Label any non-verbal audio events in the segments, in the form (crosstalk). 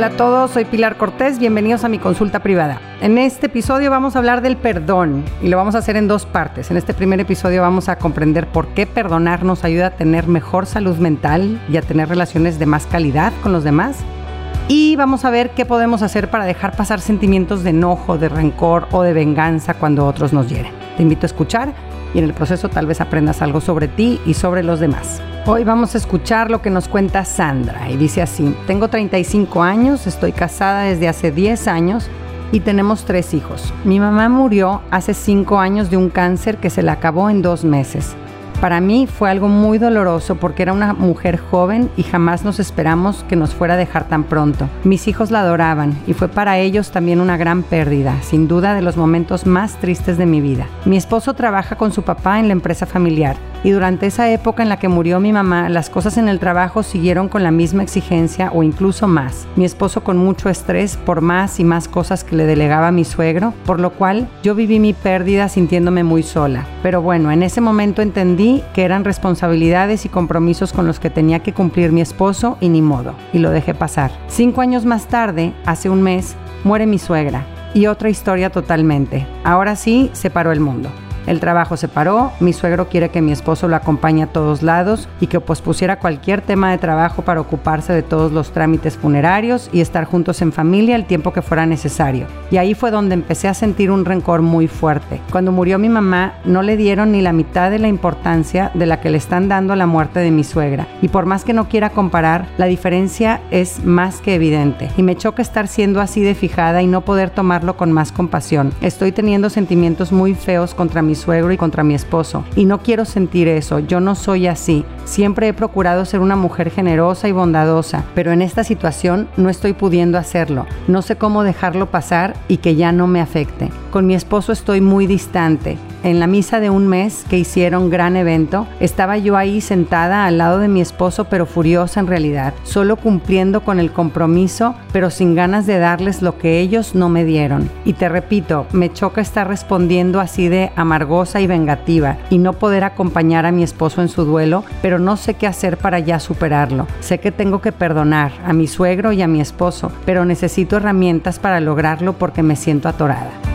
Hola a todos, soy Pilar Cortés, bienvenidos a mi consulta privada. En este episodio vamos a hablar del perdón y lo vamos a hacer en dos partes. En este primer episodio vamos a comprender por qué perdonar nos ayuda a tener mejor salud mental y a tener relaciones de más calidad con los demás. Y vamos a ver qué podemos hacer para dejar pasar sentimientos de enojo, de rencor o de venganza cuando otros nos hieren. Te invito a escuchar y en el proceso tal vez aprendas algo sobre ti y sobre los demás. Hoy vamos a escuchar lo que nos cuenta Sandra y dice así, tengo 35 años, estoy casada desde hace 10 años y tenemos tres hijos. Mi mamá murió hace 5 años de un cáncer que se le acabó en dos meses. Para mí fue algo muy doloroso porque era una mujer joven y jamás nos esperamos que nos fuera a dejar tan pronto. Mis hijos la adoraban y fue para ellos también una gran pérdida, sin duda de los momentos más tristes de mi vida. Mi esposo trabaja con su papá en la empresa familiar y durante esa época en la que murió mi mamá, las cosas en el trabajo siguieron con la misma exigencia o incluso más. Mi esposo con mucho estrés por más y más cosas que le delegaba mi suegro, por lo cual yo viví mi pérdida sintiéndome muy sola. Pero bueno, en ese momento entendí que eran responsabilidades y compromisos con los que tenía que cumplir mi esposo y ni modo, y lo dejé pasar. Cinco años más tarde, hace un mes, muere mi suegra. Y otra historia totalmente. Ahora sí, se paró el mundo. El trabajo se paró, mi suegro quiere que mi esposo lo acompañe a todos lados y que pospusiera cualquier tema de trabajo para ocuparse de todos los trámites funerarios y estar juntos en familia el tiempo que fuera necesario. Y ahí fue donde empecé a sentir un rencor muy fuerte. Cuando murió mi mamá, no le dieron ni la mitad de la importancia de la que le están dando a la muerte de mi suegra. Y por más que no quiera comparar, la diferencia es más que evidente. Y me choca estar siendo así de fijada y no poder tomarlo con más compasión. Estoy teniendo sentimientos muy feos contra mi mi suegro y contra mi esposo. Y no quiero sentir eso, yo no soy así. Siempre he procurado ser una mujer generosa y bondadosa, pero en esta situación no estoy pudiendo hacerlo. No sé cómo dejarlo pasar y que ya no me afecte. Con mi esposo estoy muy distante. En la misa de un mes que hicieron gran evento, estaba yo ahí sentada al lado de mi esposo, pero furiosa en realidad, solo cumpliendo con el compromiso, pero sin ganas de darles lo que ellos no me dieron. Y te repito, me choca estar respondiendo así de amargosa y vengativa y no poder acompañar a mi esposo en su duelo, pero no sé qué hacer para ya superarlo. Sé que tengo que perdonar a mi suegro y a mi esposo, pero necesito herramientas para lograrlo porque me siento atorada.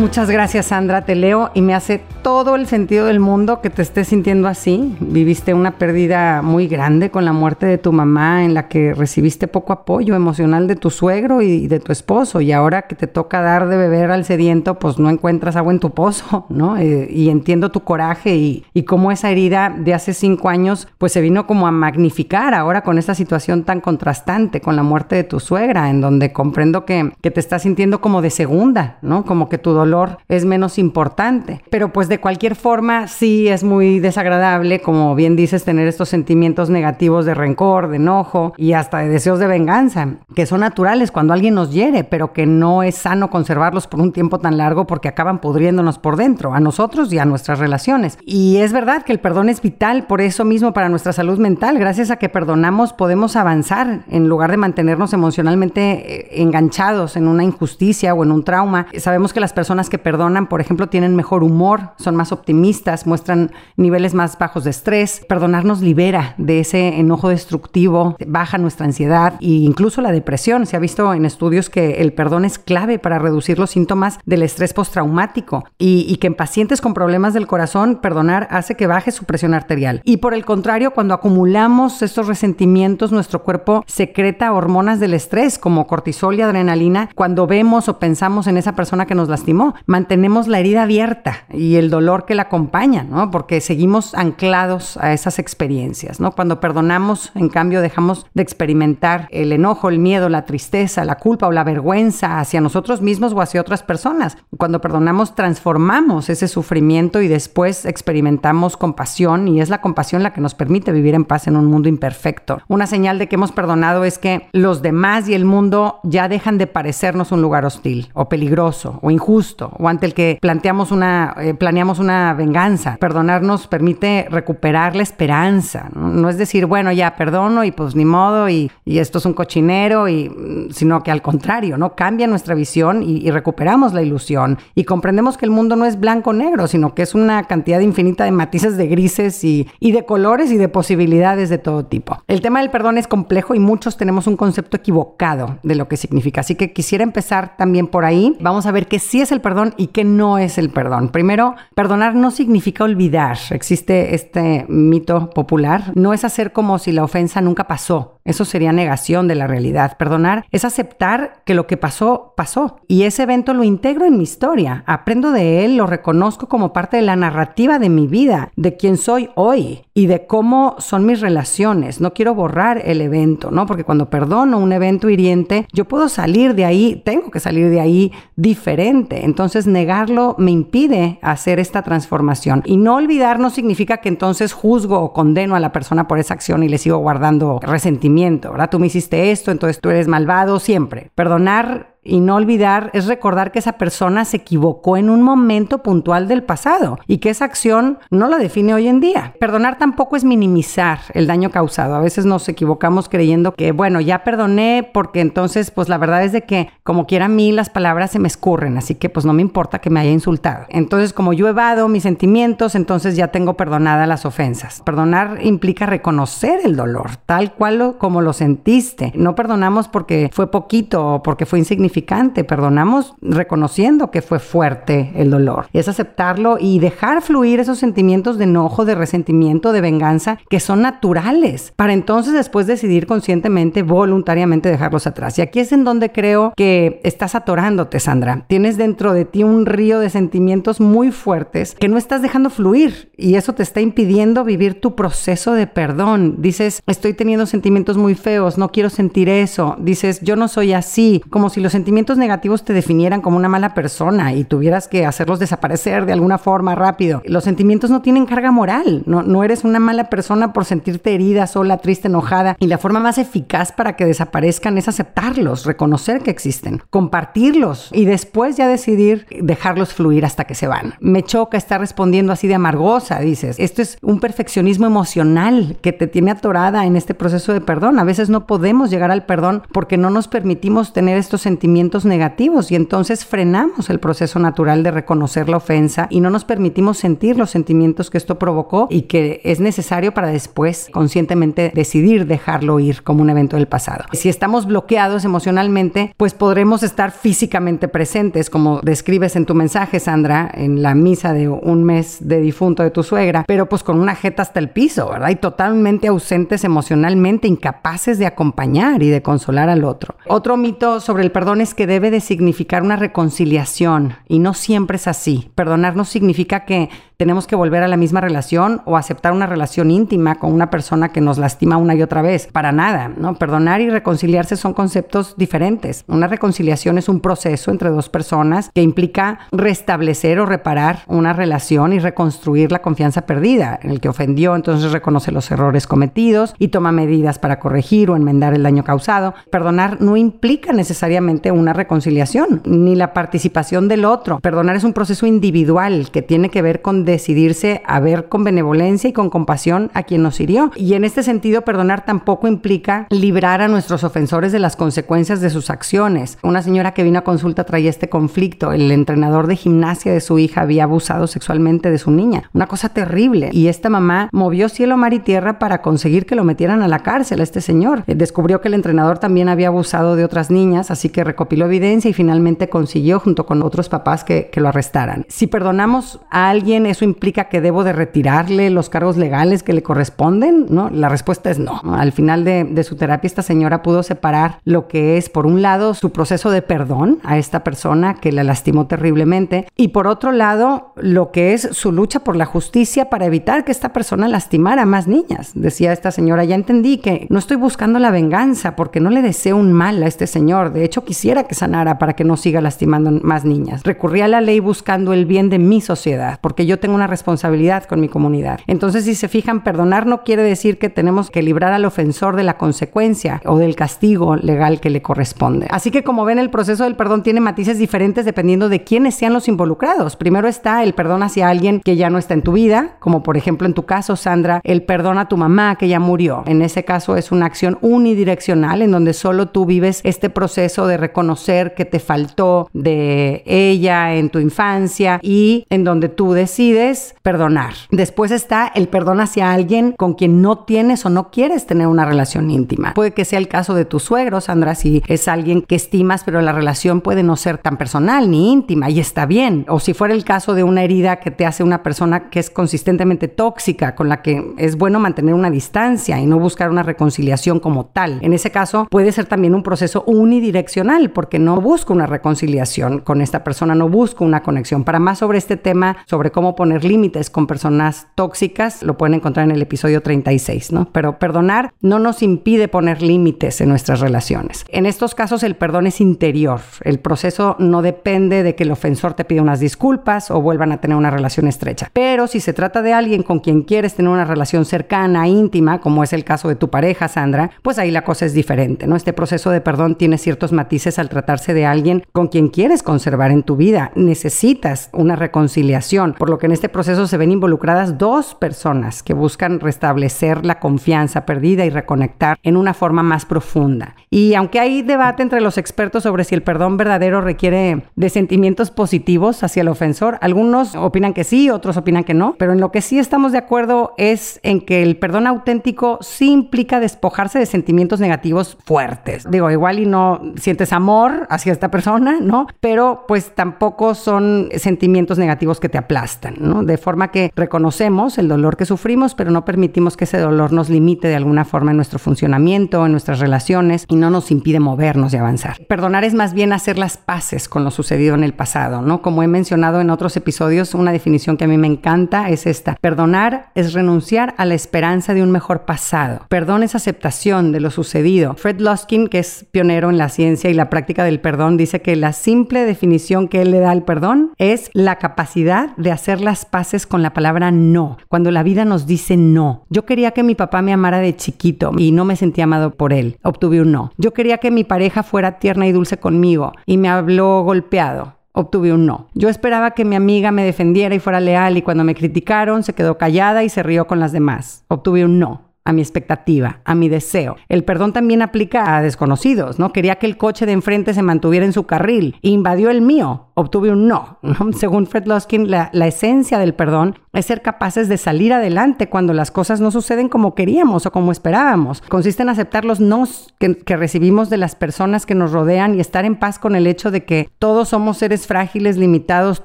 Muchas gracias Sandra, te leo y me hace todo el sentido del mundo que te estés sintiendo así. Viviste una pérdida muy grande con la muerte de tu mamá en la que recibiste poco apoyo emocional de tu suegro y de tu esposo y ahora que te toca dar de beber al sediento pues no encuentras agua en tu pozo, (laughs) ¿no? Eh, y entiendo tu coraje y, cómo esa herida de hace cinco años pues se vino como a magnificar ahora con esta situación tan contrastante con la muerte de tu suegra en donde comprendo que te estás sintiendo como de segunda, ¿no? Como que tu dolor es menos importante. Pero pues de cualquier forma sí es muy desagradable, como bien dices, tener estos sentimientos negativos de rencor, de enojo y hasta de deseos de venganza, que son naturales cuando alguien nos hiere, pero que no es sano conservarlos por un tiempo tan largo porque acaban pudriéndonos por dentro, a nosotros y a nuestras relaciones. Y es verdad que el perdón es vital por eso mismo para nuestra salud mental. Gracias a que perdonamos podemos avanzar en lugar de mantenernos emocionalmente eh, enganchados en una injusticia o en un trauma. Sabemos que las personas que perdonan, por ejemplo, tienen mejor humor, son más optimistas, muestran niveles más bajos de estrés. Perdonar nos libera de ese enojo destructivo, baja nuestra ansiedad e incluso la depresión. Se ha visto en estudios que el perdón es clave para reducir los síntomas del estrés postraumático y, y que en pacientes con problemas del corazón, perdonar hace que baje su presión arterial. Y por el contrario, cuando acumulamos estos resentimientos, nuestro cuerpo secreta hormonas del estrés como cortisol y adrenalina cuando vemos o pensamos en esa persona que nos lastimó mantenemos la herida abierta y el dolor que la acompaña, ¿no? Porque seguimos anclados a esas experiencias, ¿no? Cuando perdonamos, en cambio, dejamos de experimentar el enojo, el miedo, la tristeza, la culpa o la vergüenza hacia nosotros mismos o hacia otras personas. Cuando perdonamos, transformamos ese sufrimiento y después experimentamos compasión y es la compasión la que nos permite vivir en paz en un mundo imperfecto. Una señal de que hemos perdonado es que los demás y el mundo ya dejan de parecernos un lugar hostil o peligroso o injusto o ante el que planteamos una, eh, una venganza. Perdonar nos permite recuperar la esperanza. No, es decir, bueno, ya perdono y pues ni modo y, esto es un cochinero, y, sino que al contrario, ¿no? Cambia nuestra visión y, y recuperamos la ilusión y comprendemos que el mundo no es blanco-negro, sino que es una cantidad infinita de matices de grises y, y de colores y de posibilidades de todo tipo. El tema del perdón es complejo y muchos tenemos un concepto equivocado de lo que significa. Así que quisiera empezar también por ahí. Vamos a ver qué sí es el perdón y qué no es el perdón. Primero, perdonar no significa olvidar. Existe este mito popular. No es hacer como si la ofensa nunca pasó. Eso sería negación de la realidad. Perdonar es aceptar que lo que pasó, pasó. Y ese evento lo integro en mi historia. Aprendo de él, lo reconozco como parte de la narrativa de mi vida, de quién soy hoy y de cómo son mis relaciones. No quiero borrar el evento, ¿no? Porque cuando perdono un evento hiriente, yo puedo salir de ahí, tengo que salir de ahí diferente. Entonces negarlo me impide hacer esta transformación. Y no olvidar no significa que entonces juzgo o condeno a la persona por esa acción y le sigo guardando resentimiento, ¿verdad? Tú me hiciste esto, entonces tú eres malvado siempre. Perdonar y no olvidar es recordar que esa persona se equivocó en un momento puntual del pasado y que esa acción no la define hoy en día. Perdonar tampoco es minimizar el daño causado. A veces nos equivocamos creyendo que, bueno, ya perdoné porque entonces, pues la verdad es de que como quiera a mí las palabras se me escurren, así que pues no me importa que me haya insultado. Entonces, como yo evado mis sentimientos, entonces ya tengo perdonada las ofensas. Perdonar implica reconocer el dolor, tal cual como lo sentiste. No perdonamos porque fue poquito o porque fue insignificante perdonamos reconociendo que fue fuerte el dolor. Es aceptarlo y dejar fluir esos sentimientos de enojo, de resentimiento, de venganza, que son naturales, para entonces después decidir conscientemente, voluntariamente dejarlos atrás. Y aquí es en donde creo que estás atorándote, Sandra. Tienes dentro de ti un río de sentimientos muy fuertes que no estás dejando fluir y eso te está impidiendo vivir tu proceso de perdón. Dices, estoy teniendo sentimientos muy feos, no quiero sentir eso. Dices, yo no soy así, como si los sentimientos negativos te definieran como una mala persona y tuvieras que hacerlos desaparecer de alguna forma rápido. Los sentimientos no tienen carga moral, no, no eres una mala persona por sentirte herida, sola, triste, enojada. Y la forma más eficaz para que desaparezcan es aceptarlos, reconocer que existen, compartirlos y después ya decidir dejarlos fluir hasta que se van. Me choca estar respondiendo así de amargosa, dices. Esto es un perfeccionismo emocional que te tiene atorada en este proceso de perdón. A veces no podemos llegar al perdón porque no nos permitimos tener estos sentimientos negativos y entonces frenamos el proceso natural de reconocer la ofensa y no nos permitimos sentir los sentimientos que esto provocó y que es necesario para después conscientemente decidir dejarlo ir como un evento del pasado. Si estamos bloqueados emocionalmente, pues podremos estar físicamente presentes, como describes en tu mensaje, Sandra, en la misa de un mes de difunto de tu suegra, pero pues con una jeta hasta el piso, ¿verdad? Y totalmente ausentes emocionalmente, incapaces de acompañar y de consolar al otro. Otro mito sobre el perdón que debe de significar una reconciliación y no siempre es así. Perdonar no significa que tenemos que volver a la misma relación o aceptar una relación íntima con una persona que nos lastima una y otra vez. Para nada. Perdonar y reconciliarse son conceptos diferentes. Una reconciliación es un proceso entre dos personas que implica restablecer o reparar una relación y reconstruir la confianza perdida. El que ofendió, entonces reconoce los errores cometidos y toma medidas para corregir o enmendar el daño causado. Perdonar no implica necesariamente una reconciliación ni la participación del otro. Perdonar es un proceso individual que tiene que ver con decidirse a ver con benevolencia y con compasión a quien nos hirió. Y en este sentido, perdonar tampoco implica librar a nuestros ofensores de las consecuencias de sus acciones. Una señora que vino a consulta traía este conflicto. El entrenador de gimnasia de su hija había abusado sexualmente de su niña. Una cosa terrible. Y esta mamá movió cielo, mar y tierra para conseguir que lo metieran a la cárcel a este señor. Eh, descubrió que el entrenador también había abusado de otras niñas, así que recopiló evidencia y finalmente consiguió, junto con otros papás, que, que lo arrestaran. Si perdonamos a alguien, es implica que debo de retirarle los cargos legales que le corresponden? ¿No? La respuesta es no. Al final de, de su terapia, esta señora pudo separar lo que es, por un lado, su proceso de perdón a esta persona que la lastimó terriblemente y por otro lado, lo que es su lucha por la justicia para evitar que esta persona lastimara a más niñas. Decía esta señora, ya entendí que no estoy buscando la venganza porque no le deseo un mal a este señor. De hecho, quisiera que sanara para que no siga lastimando más niñas. Recurrí a la ley buscando el bien de mi sociedad porque yo tengo una responsabilidad con mi comunidad. Entonces, si se fijan, perdonar no quiere decir que tenemos que librar al ofensor de la consecuencia o del castigo legal que le corresponde. Así que como ven, el proceso del perdón tiene matices diferentes dependiendo de quiénes sean los involucrados. Primero está el perdón hacia alguien que ya no está en tu vida, como por ejemplo en tu caso, Sandra, el perdón a tu mamá que ya murió. En ese caso es una acción unidireccional en donde solo tú vives este proceso de reconocer que te faltó de ella en tu infancia y en donde tú decides perdonar. Después está el perdón hacia alguien con quien no tienes o no quieres tener una relación íntima. Puede que sea el caso de tu suegro, Sandra, si es alguien que estimas, pero la relación puede no ser tan personal ni íntima y está bien. O si fuera el caso de una herida que te hace una persona que es consistentemente tóxica, con la que es bueno mantener una distancia y no buscar una reconciliación como tal. En ese caso puede ser también un proceso unidireccional porque no busco una reconciliación con esta persona, no busco una conexión. Para más sobre este tema, sobre cómo poner límites con personas tóxicas, lo pueden encontrar en el episodio 36, ¿no? Pero perdonar no nos impide poner límites en nuestras relaciones. En estos casos el perdón es interior. El proceso no depende de que el ofensor te pida unas disculpas o vuelvan a tener una relación estrecha. Pero si se trata de alguien con quien quieres tener una relación cercana, íntima, como es el caso de tu pareja, Sandra, pues ahí la cosa es diferente, ¿no? Este proceso de perdón tiene ciertos matices al tratarse de alguien con quien quieres conservar en tu vida. Necesitas una reconciliación, por lo que en este proceso se ven involucradas dos personas que buscan restablecer la confianza perdida y reconectar en una forma más profunda. Y aunque hay debate entre los expertos sobre si el perdón verdadero requiere de sentimientos positivos hacia el ofensor, algunos opinan que sí, otros opinan que no, pero en lo que sí estamos de acuerdo es en que el perdón auténtico sí implica despojarse de sentimientos negativos fuertes. Digo, igual y no sientes amor hacia esta persona, ¿no? Pero pues tampoco son sentimientos negativos que te aplastan, De forma que reconocemos el dolor que sufrimos, pero no permitimos que ese dolor nos limite de alguna forma en nuestro funcionamiento, en nuestras relaciones y no nos impide movernos y avanzar. Perdonar es más bien hacer las paces con lo sucedido en el pasado, ¿no? Como he mencionado en otros episodios, una definición que a mí me encanta es esta. Perdonar es renunciar a la esperanza de un mejor pasado. Perdón es aceptación de lo sucedido. Fred Luskin, que es pionero en la ciencia y la práctica del perdón, dice que la simple definición que él le da al perdón es la capacidad de hacer las paces con la palabra no. Cuando la vida nos dice no. Yo quería que mi papá me amara de chiquito y no me sentía amado por él. Obtuve un no. Yo quería que mi pareja fuera tierna y dulce conmigo y me habló golpeado obtuve un no. Yo esperaba que mi amiga me defendiera y fuera leal y cuando me criticaron se quedó callada y se rió con las demás. Obtuve un no a mi expectativa, a mi deseo. El perdón también aplica a desconocidos, ¿no? Quería que el coche de enfrente se mantuviera en su carril, invadió el mío, obtuve un no. (laughs) Según Fred Luskin, la, esencia del perdón es ser capaces de salir adelante cuando las cosas no suceden como queríamos o como esperábamos. Consiste en aceptar los nos que, que recibimos de las personas que nos rodean y estar en paz con el hecho de que todos somos seres frágiles, limitados,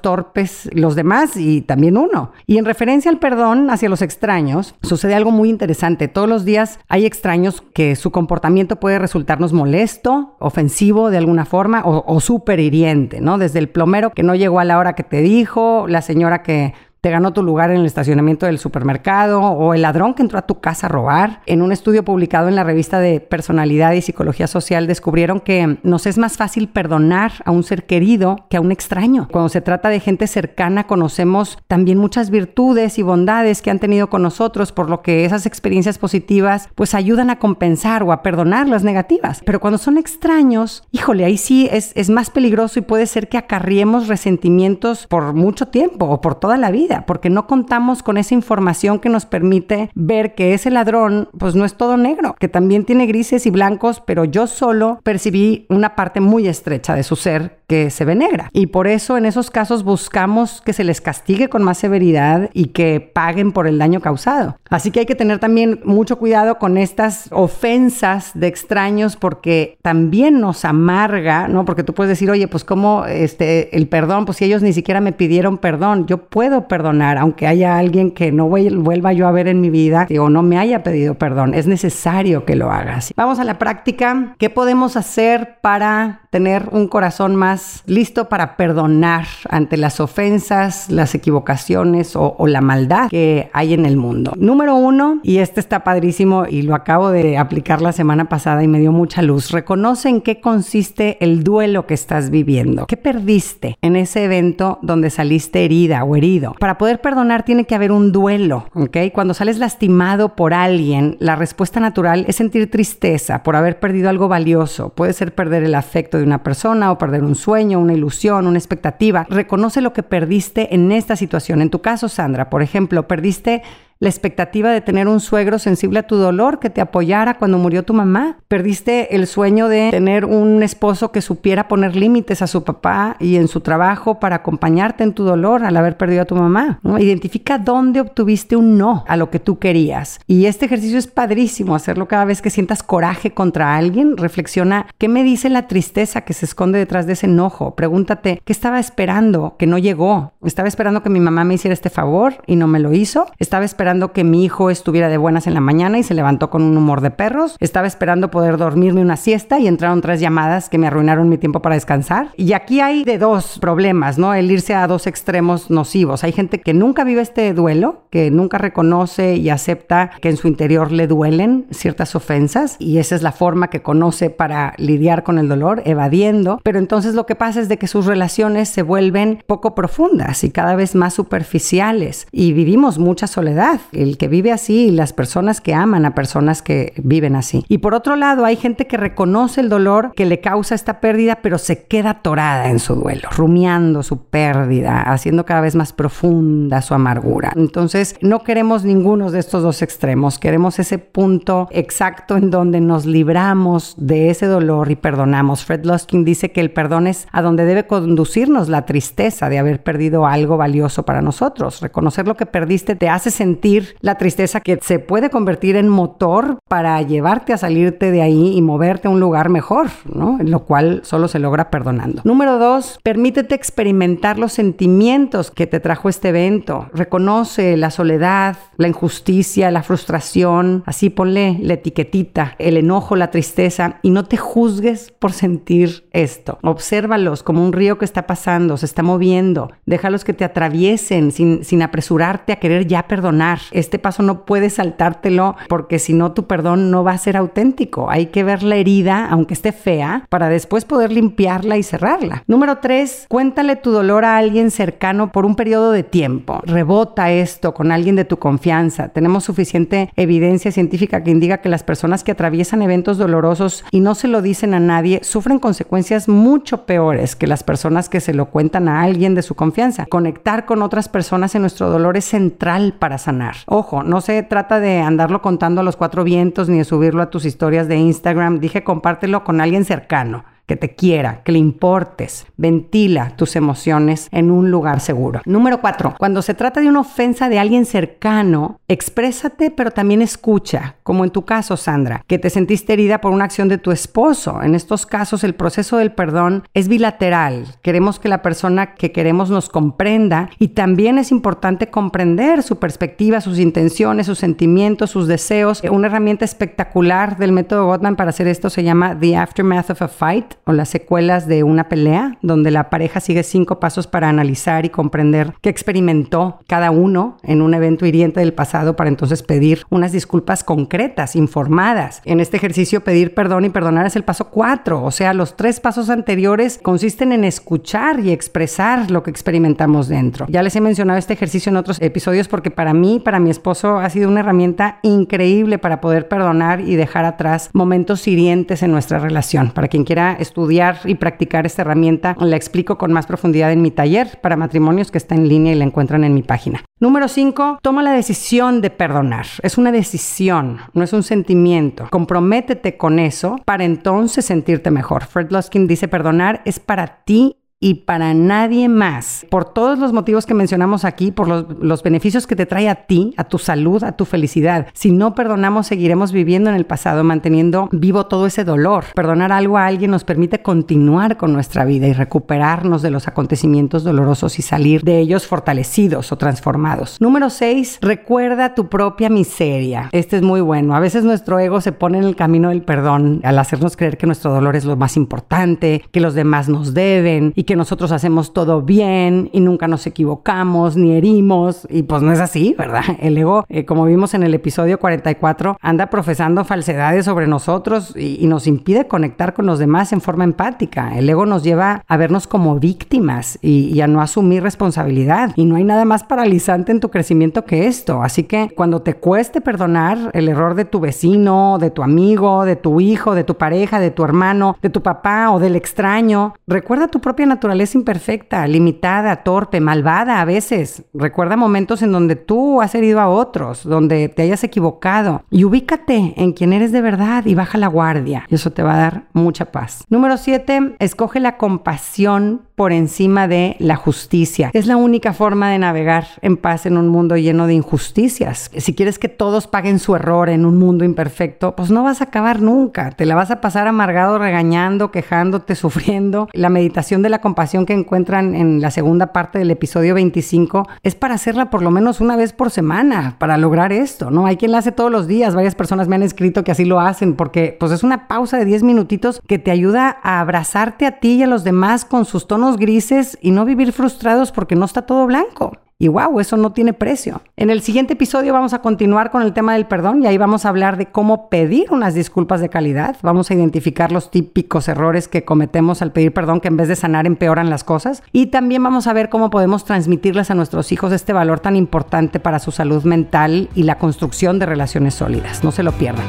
torpes, los demás y también uno. Y en referencia al perdón hacia los extraños, sucede algo muy interesante. Todos los días hay extraños que su comportamiento puede resultarnos molesto, ofensivo de alguna forma o, o súper hiriente, ¿no? Desde el plomero que no llegó a la hora que te dijo, la señora que te ganó tu lugar en el estacionamiento del supermercado o el ladrón que entró a tu casa a robar. En un estudio publicado en la revista de Personalidad y Psicología Social descubrieron que nos es más fácil perdonar a un ser querido que a un extraño. Cuando se trata de gente cercana conocemos también muchas virtudes y bondades que han tenido con nosotros, por lo que esas experiencias positivas pues ayudan a compensar o a perdonar las negativas. Pero cuando son extraños, híjole, ahí sí es, es más peligroso y puede ser que acarriemos resentimientos por mucho tiempo o por toda la vida porque no contamos con esa información que nos permite ver que ese ladrón, pues no es todo negro, que también tiene grises y blancos, pero yo solo percibí una parte muy estrecha de su ser que se ve negra. Y por eso en esos casos buscamos que se les castigue con más severidad y que paguen por el daño causado. Así que hay que tener también mucho cuidado con estas ofensas de extraños porque también nos amarga, ¿no? Porque tú puedes decir, oye, pues como este, el perdón, pues si ellos ni siquiera me pidieron perdón, yo puedo perdonar, aunque haya alguien que no vuelva yo a ver en mi vida o no me haya pedido perdón, es necesario que lo hagas. Vamos a la práctica. ¿Qué podemos hacer para tener un corazón más listo para perdonar ante las ofensas, las equivocaciones o, o la maldad que hay en el mundo. Número uno, y este está padrísimo y lo acabo de aplicar la semana pasada y me dio mucha luz, reconoce en qué consiste el duelo que estás viviendo. ¿Qué perdiste en ese evento donde saliste herida o herido? Para poder perdonar tiene que haber un duelo, ¿ok? Cuando sales lastimado por alguien, la respuesta natural es sentir tristeza por haber perdido algo valioso. Puede ser perder el afecto de una persona o perder un sueño, una ilusión, una expectativa. Reconoce lo que perdiste en esta situación. En tu caso, Sandra, por ejemplo, perdiste la expectativa de tener un suegro sensible a tu dolor, que te apoyara cuando murió tu mamá. Perdiste el sueño de tener un esposo que supiera poner límites a su papá y en su trabajo para acompañarte en tu dolor al haber perdido a tu mamá. Identifica dónde obtuviste un no a lo que tú querías. Y este ejercicio es padrísimo, hacerlo cada vez que sientas coraje contra alguien. Reflexiona, ¿qué me dice la tristeza que se esconde detrás de ese enojo? Pregúntate, ¿qué estaba esperando que no llegó? ¿Estaba esperando que mi mamá me hiciera este favor y no me lo hizo? ¿Estaba esperando esperando que mi hijo estuviera de buenas en la mañana y se levantó con un humor de perros. Estaba esperando poder dormirme una siesta y entraron tres llamadas que me arruinaron mi tiempo para descansar. Y aquí hay de dos problemas, ¿no? El irse a dos extremos nocivos. Hay gente que nunca vive este duelo, que nunca reconoce y acepta que en su interior le duelen ciertas ofensas y esa es la forma que conoce para lidiar con el dolor, evadiendo. Pero entonces lo que pasa es de que sus relaciones se vuelven poco profundas y cada vez más superficiales y vivimos mucha soledad el que vive así y las personas que aman a personas que viven así. Y por otro lado, hay gente que reconoce el dolor que le causa esta pérdida, pero se queda atorada en su duelo, rumiando su pérdida, haciendo cada vez más profunda su amargura. Entonces, no queremos ninguno de estos dos extremos, queremos ese punto exacto en donde nos libramos de ese dolor y perdonamos. Fred Luskin dice que el perdón es a donde debe conducirnos la tristeza de haber perdido algo valioso para nosotros. Reconocer lo que perdiste te hace sentir la tristeza que se puede convertir en motor para llevarte a salirte de ahí y moverte a un lugar mejor, ¿no? Lo cual solo se logra perdonando. Número dos, permítete experimentar los sentimientos que te trajo este evento. Reconoce la soledad, la injusticia, la frustración, así ponle la etiquetita, el enojo, la tristeza y no te juzgues por sentir esto. Obsérvalos como un río que está pasando, se está moviendo. Déjalos que te atraviesen sin, sin apresurarte a querer ya perdonar este paso no puedes saltártelo porque si no tu perdón no va a ser auténtico. Hay que ver la herida, aunque esté fea, para después poder limpiarla y cerrarla. Número tres, cuéntale tu dolor a alguien cercano por un periodo de tiempo. Rebota esto con alguien de tu confianza. Tenemos suficiente evidencia científica que indica que las personas que atraviesan eventos dolorosos y no se lo dicen a nadie sufren consecuencias mucho peores que las personas que se lo cuentan a alguien de su confianza. Conectar con otras personas en nuestro dolor es central para sanar Ojo, no se trata de andarlo contando a los cuatro vientos ni de subirlo a tus historias de Instagram. Dije compártelo con alguien cercano que te quiera, que le importes. Ventila tus emociones en un lugar seguro. Número cuatro, cuando se trata de una ofensa de alguien cercano, exprésate, pero también escucha, como en tu caso, Sandra, que te sentiste herida por una acción de tu esposo. En estos casos, el proceso del perdón es bilateral. Queremos que la persona que queremos nos comprenda y también es importante comprender su perspectiva, sus intenciones, sus sentimientos, sus deseos. Una herramienta espectacular del método Gottman para hacer esto se llama The Aftermath of a Fight o las secuelas de una pelea, donde la pareja sigue cinco pasos para analizar y comprender qué experimentó cada uno en un evento hiriente del pasado para entonces pedir unas disculpas concretas, informadas. En este ejercicio pedir perdón y perdonar es el paso cuatro, o sea, los tres pasos anteriores consisten en escuchar y expresar lo que experimentamos dentro. Ya les he mencionado este ejercicio en otros episodios porque para mí, para mi esposo, ha sido una herramienta increíble para poder perdonar y dejar atrás momentos hirientes en nuestra relación. Para quien quiera estudiar y practicar esta herramienta, la explico con más profundidad en mi taller para matrimonios que está en línea y la encuentran en mi página. Número 5, toma la decisión de perdonar. Es una decisión, no es un sentimiento. Comprométete con eso para entonces sentirte mejor. Fred Luskin dice, perdonar es para ti y para nadie más. Por todos los motivos que mencionamos aquí, por los, beneficios que te trae a ti, a tu salud, a tu felicidad. Si no perdonamos, seguiremos viviendo en el pasado, manteniendo vivo todo ese dolor. Perdonar algo a alguien nos permite continuar con nuestra vida y recuperarnos de los acontecimientos dolorosos y salir de ellos fortalecidos o transformados. Número 6. Recuerda tu propia miseria. Este es muy bueno. A veces nuestro ego se pone en el camino del perdón al hacernos creer que nuestro dolor es lo más importante, que los demás nos deben y que nosotros hacemos todo bien y nunca nos equivocamos ni herimos. Y pues no es así, ¿verdad? (laughs) El ego, eh, como vimos en el episodio 44, anda profesando falsedades sobre nosotros y, nos impide conectar con los demás en forma empática. El ego nos lleva a vernos como víctimas y, y a no asumir responsabilidad. Y no hay nada más paralizante en tu crecimiento que esto. Así que cuando te cueste perdonar el error de tu vecino, de tu amigo, de tu hijo, de tu pareja, de tu hermano, de tu papá o del extraño, recuerda tu propia naturaleza imperfecta, limitada, torpe, malvada a veces. Recuerda momentos en donde tú has herido a otros, donde te hayas equivocado y ubícate en quien eres de verdad y baja la guardia. Y eso te va a dar mucha paz. Número 7, escoge la compasión por encima de la justicia. Es la única forma de navegar en paz en un mundo lleno de injusticias. Si quieres que todos paguen su error en un mundo imperfecto, pues no vas a acabar nunca. Te la vas a pasar amargado, regañando, quejándote, (laughs) sufriendo. La meditación de la compasión que encuentran en la segunda parte del episodio 25 es para hacerla por lo menos una vez por semana, para lograr esto, ¿no? Hay quien la hace todos los días. Varias personas me han escrito que así lo hacen porque pues es una pausa de 10 minutitos que te ayuda a abrazarte a ti y a los demás con sus grises y no vivir frustrados porque no está todo blanco. Y wow, eso no tiene precio. En el siguiente episodio vamos a continuar con el tema del perdón y ahí vamos a hablar de cómo pedir unas disculpas de calidad. Vamos a identificar los típicos errores que cometemos al pedir perdón que en vez de sanar empeoran las cosas. Y también vamos a ver cómo podemos transmitirles a nuestros hijos este valor tan importante para su salud mental y la construcción de relaciones sólidas. No se lo pierdan.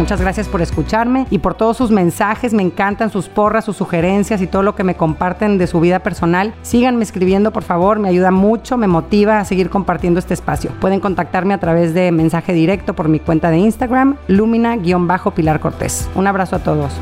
Muchas gracias por escucharme y por todos sus mensajes. Me encantan sus porras, sus sugerencias y todo lo que me comparten de su vida personal. Síganme escribiendo, por favor. Me ayuda mucho, me motiva a seguir compartiendo este espacio. Pueden contactarme a través de mensaje directo por mi cuenta de Instagram, Lumina-Pilar Cortés. Un abrazo a todos.